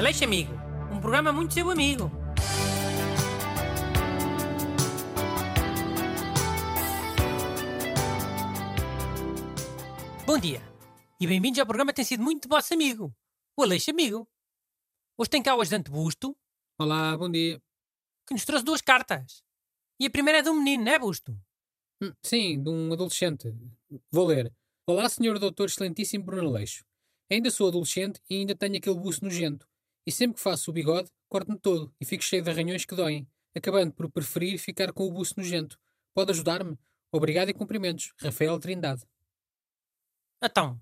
Aleixo Amigo, um programa muito seu amigo. Bom dia e bem-vindos ao programa que tem sido muito vosso amigo, o Aleixo Amigo. Hoje tem cá o ajudante Busto, Olá, bom dia. que nos trouxe duas cartas. E a primeira é de um menino, não é, Busto? Hum, Sim, de um adolescente. Vou ler. Olá, senhor doutor excelentíssimo Bruno Aleixo. Ainda sou adolescente e ainda tenho aquele buço nojento. E sempre que faço o bigode, corto-me todo e fico cheio de arranhões que doem, acabando por preferir ficar com o buço nojento. Pode ajudar-me? Obrigado e cumprimentos. Rafael Trindade. Então,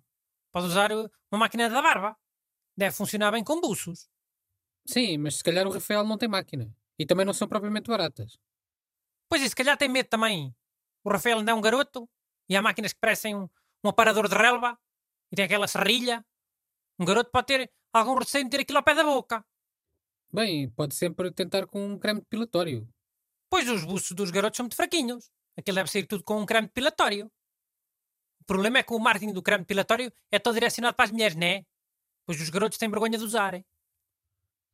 pode usar uh, uma máquina da barba. Deve funcionar bem com buços. Sim, mas se calhar o Rafael não tem máquina. E também não são propriamente baratas. Pois e se calhar tem medo também. O Rafael ainda é um garoto e há máquinas que parecem um, um aparador de relva e tem aquela serrilha. Um garoto pode ter algum receio de ter aquilo ao pé da boca. Bem, pode sempre tentar com um creme depilatório. Pois os buços dos garotos são muito fraquinhos. Aquilo deve sair tudo com um creme depilatório. O problema é que o marketing do creme depilatório é todo direcionado para as mulheres, não é? Pois os garotos têm vergonha de usarem.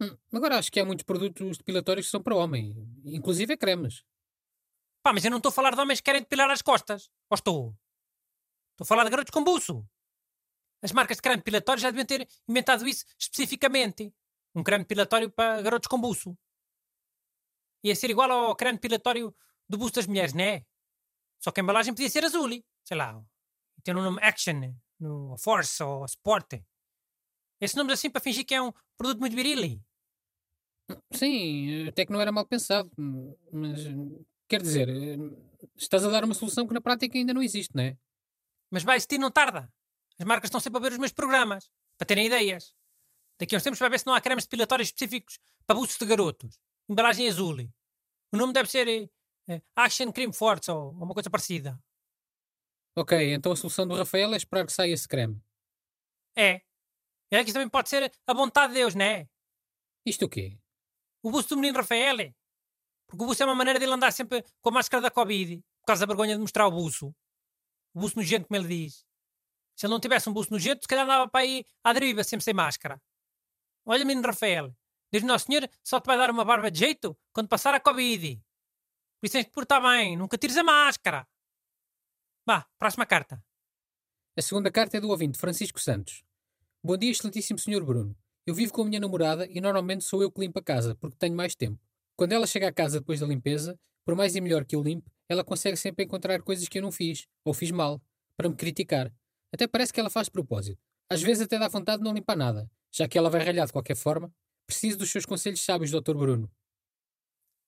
Hum, agora acho que há muitos produtos depilatórios que são para homem, inclusive cremes. Pá, mas eu não estou a falar de homens que querem depilar as costas. Ou estou? Estou a falar de garotos com buço. As marcas de creme depilatório já deviam ter inventado isso especificamente. Um creme depilatório para garotos com buço. Ia ser igual ao creme depilatório do buço das mulheres, não é? Só que a embalagem podia ser azul. Sei lá. Tem o nome Action, no Force ou Sport. Esses nomes assim para fingir que é um produto muito viril. Sim, até que não era mal pensado, mas quer dizer, hum, estás a dar uma solução que na prática ainda não existe, não é? Mas vai existir, não tarda. As marcas estão sempre a ver os meus programas, para terem ideias. Daqui a uns tempos vai ver se não há cremes depilatórios específicos para buços de garotos. Embalagem azul. O nome deve ser eh, Action Cream Force ou, ou uma coisa parecida. Ok, então a solução do Rafael é esperar que saia esse creme. É. É que isso também pode ser a vontade de Deus, não é? Isto o quê? O buço do menino Rafael. é. Porque o buço é uma maneira dele andar sempre com a máscara da Covid, por causa da vergonha de mostrar o buço. O buço nojento, como ele diz. Se ele não tivesse um buço nojento, se calhar andava para aí à deriva, sempre sem máscara. Olha, menino Rafael, Deus Nosso Senhor só te vai dar uma barba de jeito quando passar a Covid. Por isso tens de portar bem, nunca tires a máscara. Vá, próxima carta. A segunda carta é do ouvinte Francisco Santos. Bom dia, excelentíssimo senhor Bruno. Eu vivo com a minha namorada e normalmente sou eu que limpo a casa, porque tenho mais tempo. Quando ela chega à casa depois da limpeza, por mais e melhor que eu limpe, ela consegue sempre encontrar coisas que eu não fiz, ou fiz mal, para me criticar. Até parece que ela faz de propósito. Às vezes até dá vontade de não limpar nada, já que ela vai ralhar de qualquer forma. Preciso dos seus conselhos sábios, Dr. Bruno.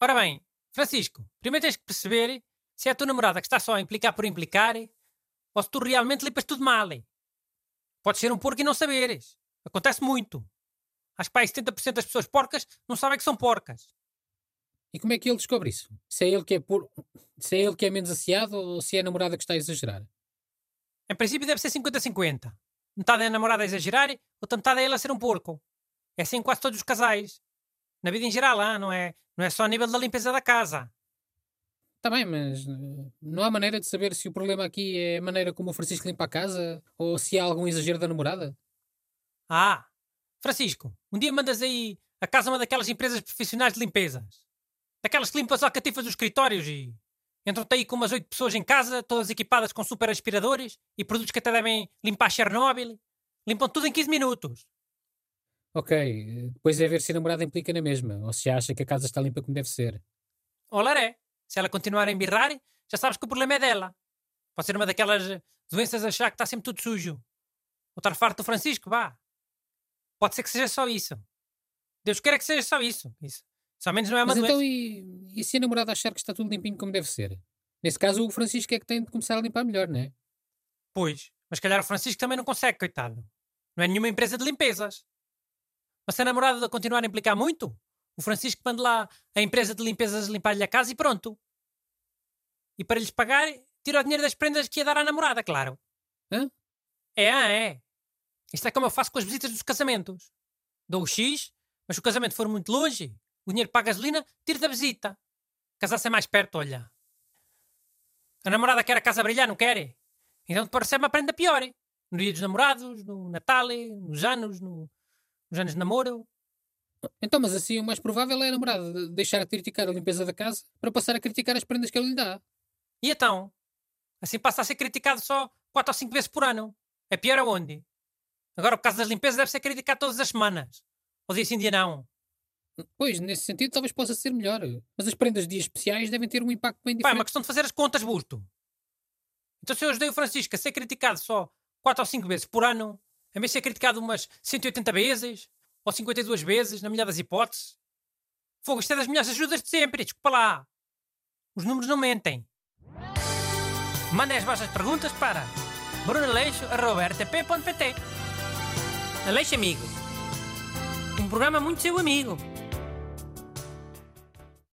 Ora bem, Francisco, primeiro tens que perceber se é a tua namorada que está só a implicar por implicar ou se tu realmente limpas tudo mal. Podes ser um porco e não saberes. Acontece muito. Acho que pá, aí 70% das pessoas porcas não sabem que são porcas. E como é que ele descobre isso? Se é ele que é por... se é ele que é menos asseado ou se é a namorada que está a exagerar? Em princípio deve ser 50-50. Metade é a namorada a exagerar, outra metade é ele a ser um porco. É assim em quase todos os casais. Na vida em geral, ah, não, é, não é só a nível da limpeza da casa. Está bem, mas eh, não há maneira de saber se o problema aqui é a maneira como o Francisco limpa a casa ou se há algum exagero da namorada? Ah, Francisco, um dia mandas aí a casa a uma daquelas empresas profissionais de limpezas. Daquelas que limpam as alcatifas dos escritórios e entram-te aí com umas oito pessoas em casa, todas equipadas com super aspiradores e produtos que até devem limpar Chernobyl. Limpam tudo em 15 minutos. Ok, depois é ver se a namorada implica na mesma ou se acha que a casa está limpa como deve ser. Olá, é. Se ela continuar a embirrar, já sabes que o problema é dela. Pode ser uma daquelas doenças a achar que está sempre tudo sujo. Ou estar farto do Francisco, vá. Pode ser que seja só isso. Deus queira que seja só isso. Isso. Só menos não é uma Mas doença. então e, e se a namorada achar que está tudo limpinho como deve ser? Nesse caso o Francisco é que tem de começar a limpar melhor, não é? Pois, mas calhar o Francisco também não consegue, coitado. Não é nenhuma empresa de limpezas. Mas se a namorada continuar a implicar muito, o Francisco manda lá a empresa de limpezas limpar-lhe a casa e pronto. E para lhes pagar, tira o dinheiro das prendas que ia dar à namorada, claro. Hã? É, ah, é. Isto é como eu faço com as visitas dos casamentos. Dou o X, mas se o casamento for muito longe, o dinheiro para a gasolina, tiro da visita. Casar-se é mais perto, olha. A namorada quer a casa brilhar, não quer? Então depois recebe uma prenda pior. No dia dos namorados, no Natal, nos anos, no- nos anos de namoro. Então, mas assim o mais provável é a namorada de- deixar de criticar a limpeza da casa para passar a criticar as prendas que ele lhe dá. E então? Assim passa a ser criticado só 4 ou 5 vezes por ano. É pior aonde? Agora, por causa das limpezas, deve ser criticado todas as semanas. Ou dia sim, dia não. Pois, nesse sentido, talvez possa ser melhor. Mas as prendas de dias especiais devem ter um impacto bem Pá, é diferente. uma questão de fazer as contas, busto. Então, se eu ajudei o Francisco a ser criticado só 4 ou 5 vezes por ano, a mim ser criticado umas 180 vezes, ou 52 vezes, na melhor das hipóteses, fogo, isto é das melhores ajudas de sempre, desculpa lá. Os números não mentem. Mandem as vossas perguntas para brunaleixo.rtp.pt Aleixo Amigos. Um programa muito seu amigo.